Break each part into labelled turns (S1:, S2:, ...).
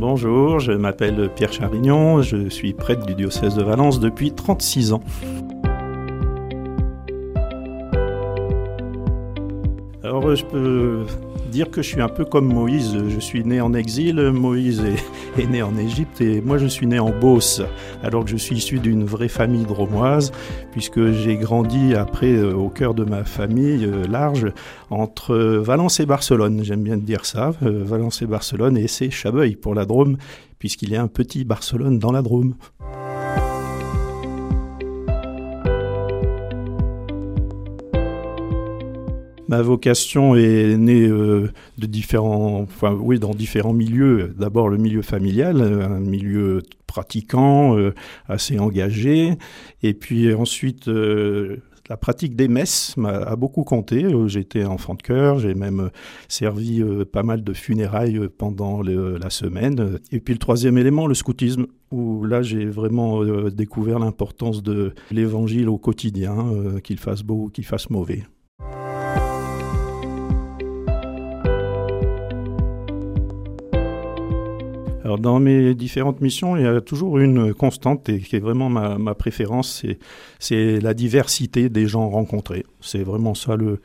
S1: Bonjour, je m'appelle Pierre Charignon, je suis prêtre du diocèse de Valence depuis 36 ans. Alors je peux dire que je suis un peu comme Moïse. Je suis né en exil, Moïse est, né en Égypte et moi je suis né en Beauce, alors que je suis issu d'une vraie famille dromoise, puisque j'ai grandi après euh, au cœur de ma famille euh, large entre Valence et Barcelone. J'aime bien dire ça, euh, Valence et Barcelone, et c'est Chabeuil pour la Drôme, puisqu'il y a un petit Barcelone dans la Drôme. Ma vocation est née euh, dans différents milieux. D'abord le milieu familial, un milieu pratiquant, euh, assez engagé, et puis ensuite euh, la pratique des messes m'a beaucoup compté. J'étais enfant de cœur, j'ai même servi pas mal de funérailles pendant la semaine. Et puis le troisième élément, le scoutisme, où là j'ai vraiment découvert l'importance de l'évangile au quotidien, qu'il fasse beau ou qu'il fasse mauvais. Alors dans mes différentes missions, il y a toujours une constante qui est vraiment ma, préférence, c'est la diversité des gens rencontrés. C'est vraiment ça le,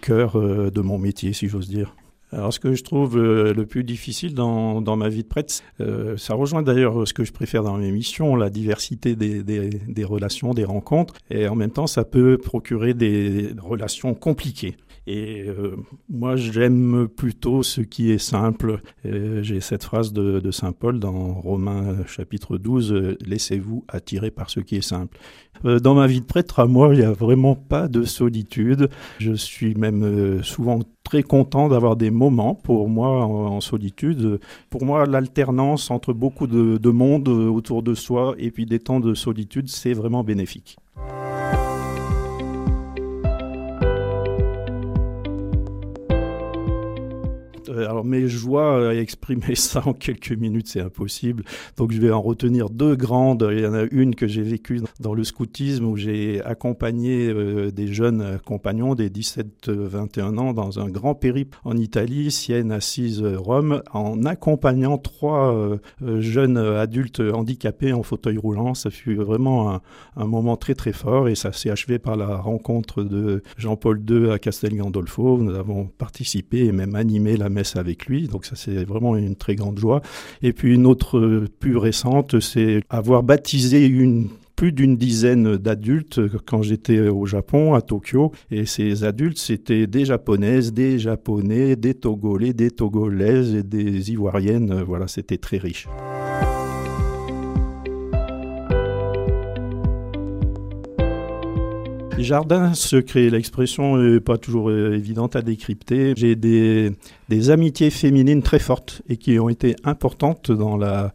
S1: cœur euh, de mon métier, si j'ose dire. Alors, ce que je trouve euh, le plus difficile dans, ma vie de prêtre, euh, ça rejoint d'ailleurs ce que je préfère dans mes missions, la diversité des, relations, des rencontres, et en même temps, ça peut procurer des relations compliquées. Et euh, moi, j'aime plutôt ce qui est simple. J'ai cette phrase de, Saint Paul dans Romains chapitre 12, Laissez-vous attirer par ce qui est simple. dans ma vie de prêtre, à moi, il n'y a vraiment pas de solitude. Je suis même souvent très content d'avoir des moments pour moi en, solitude. Pour moi, l'alternance entre beaucoup de, de monde autour de soi et puis des temps de solitude, c'est vraiment bénéfique. Alors, mais je vois exprimer ça en quelques minutes, c'est impossible. Donc, je vais en retenir deux grandes. Il y en a une que j'ai vécue dans le scoutisme où j'ai accompagné euh, des jeunes compagnons des 17-21 ans dans un grand périple en Italie, Sienne, Assise, Rome, en accompagnant trois euh, jeunes adultes handicapés en fauteuil roulant. Ça fut vraiment un, un moment très très fort et ça s'est achevé par la rencontre de Jean-Paul II à Castel Gandolfo. Nous avons participé et même animé la avec lui. Donc ça, c'est vraiment une très grande joie. Et puis une autre euh, plus récente, c'est avoir baptisé une plus d'une dizaine d'adultes quand j'étais au Japon, à Tokyo. Et ces adultes, c'était des japonaises, des japonais, des togolais, des togolaises et des ivoiriennes. Voilà, c'était très riche. Jardin secret, l'expression n'est pas toujours euh, évidente à décrypter. J'ai des, amitiés féminines très fortes et qui ont été importantes dans la,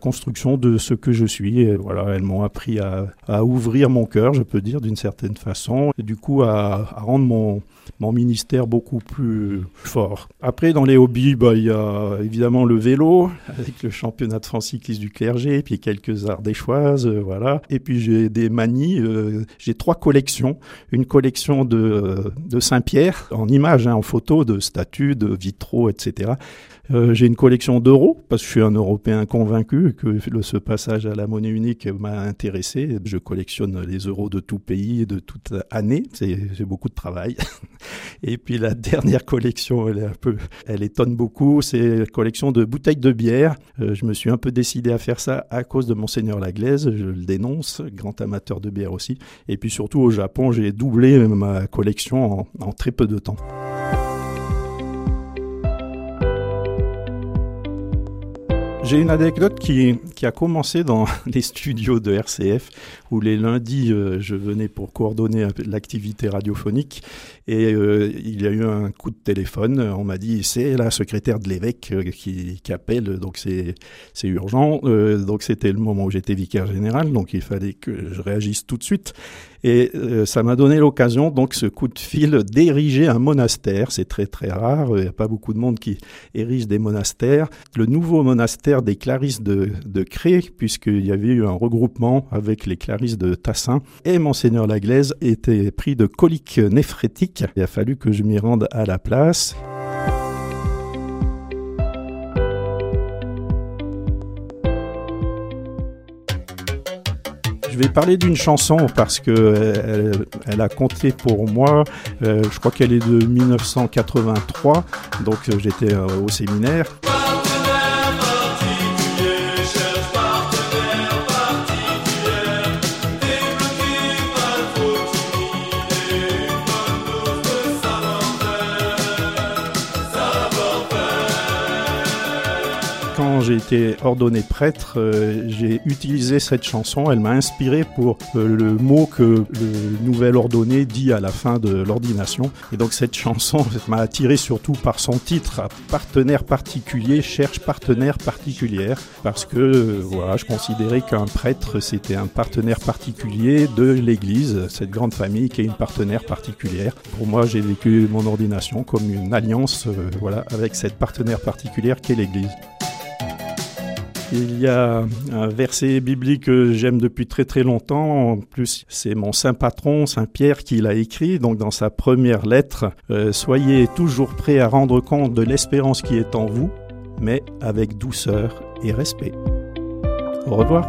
S1: construction de ce que je suis. Et voilà, elles m'ont appris à, à, ouvrir mon cœur, je peux dire, d'une certaine façon, et du coup à, à rendre mon, mon ministère beaucoup plus fort. Après, dans les hobbies, bah, il y a évidemment le vélo, avec le championnat de France cycliste du clergé, puis quelques arts d'échoises, euh, voilà. Et puis j'ai des manies, euh, j'ai trois collections. Une collection de, de Saint-Pierre, en images, hein, en photos, de statues, de vitraux, etc. Euh, j'ai une collection d'euros, parce que je suis un Européen convaincu que ce passage à la monnaie unique m'a intéressé. Je collectionne les euros de tout pays, de toute année. C'est beaucoup de travail. Et puis la dernière collection, elle est un peu, elle étonne beaucoup, c'est la collection de bouteilles de bière. Euh, je me suis un peu décidé à faire ça à cause de Monseigneur Laglaise, je le dénonce, grand amateur de bière aussi. Et puis surtout au Japon, j'ai doublé ma collection en très peu de temps. J'ai une anecdote qui, qui, a commencé dans les studios de RCF, où les lundis, euh, je venais pour coordonner l'activité radiophonique, et euh, il y a eu un coup de téléphone. On m'a dit, c'est la secrétaire de l'évêque euh, qui, qui, appelle, donc c'est urgent. donc c'était le moment où j'étais vicaire général, donc il fallait que je réagisse tout de suite. Et euh, ça m'a donné l'occasion, donc, ce coup de fil, d'ériger un monastère. C'est très, très rare. Il n'y a pas beaucoup de monde qui érige des monastères. Le nouveau monastère des Clarisses de, de Cré, puisqu'il y avait eu un regroupement avec les Clarisses de Tassin. Et Monseigneur Laglaise était pris de coliques néphrétiques. Il a fallu que je m'y rende à la place. Vais parler d'une chanson parce que elle, a compté pour moi. je crois qu'elle est de 1983, donc j'étais au séminaire. J'ai été ordonné prêtre, euh, j'ai utilisé cette chanson. Elle m'a inspiré pour euh, le mot que le nouvel ordonné dit à la fin de l'ordination. Et donc cette chanson m'a attiré surtout par son titre, Partenaire particulier cherche partenaire particulière, parce que euh, voilà, je considérais qu'un prêtre c'était un partenaire particulier de l'Église, cette grande famille qui est une partenaire particulière. Pour moi, j'ai vécu mon ordination comme une alliance, voilà, avec cette partenaire particulière qu'est l'Église. Il y a un verset biblique que j'aime depuis très très longtemps. En plus, c'est mon saint patron, Saint Pierre, qui l'a écrit. Donc, dans sa première lettre, euh, soyez toujours prêts à rendre compte de l'espérance qui est en vous, mais avec douceur et respect. Au revoir.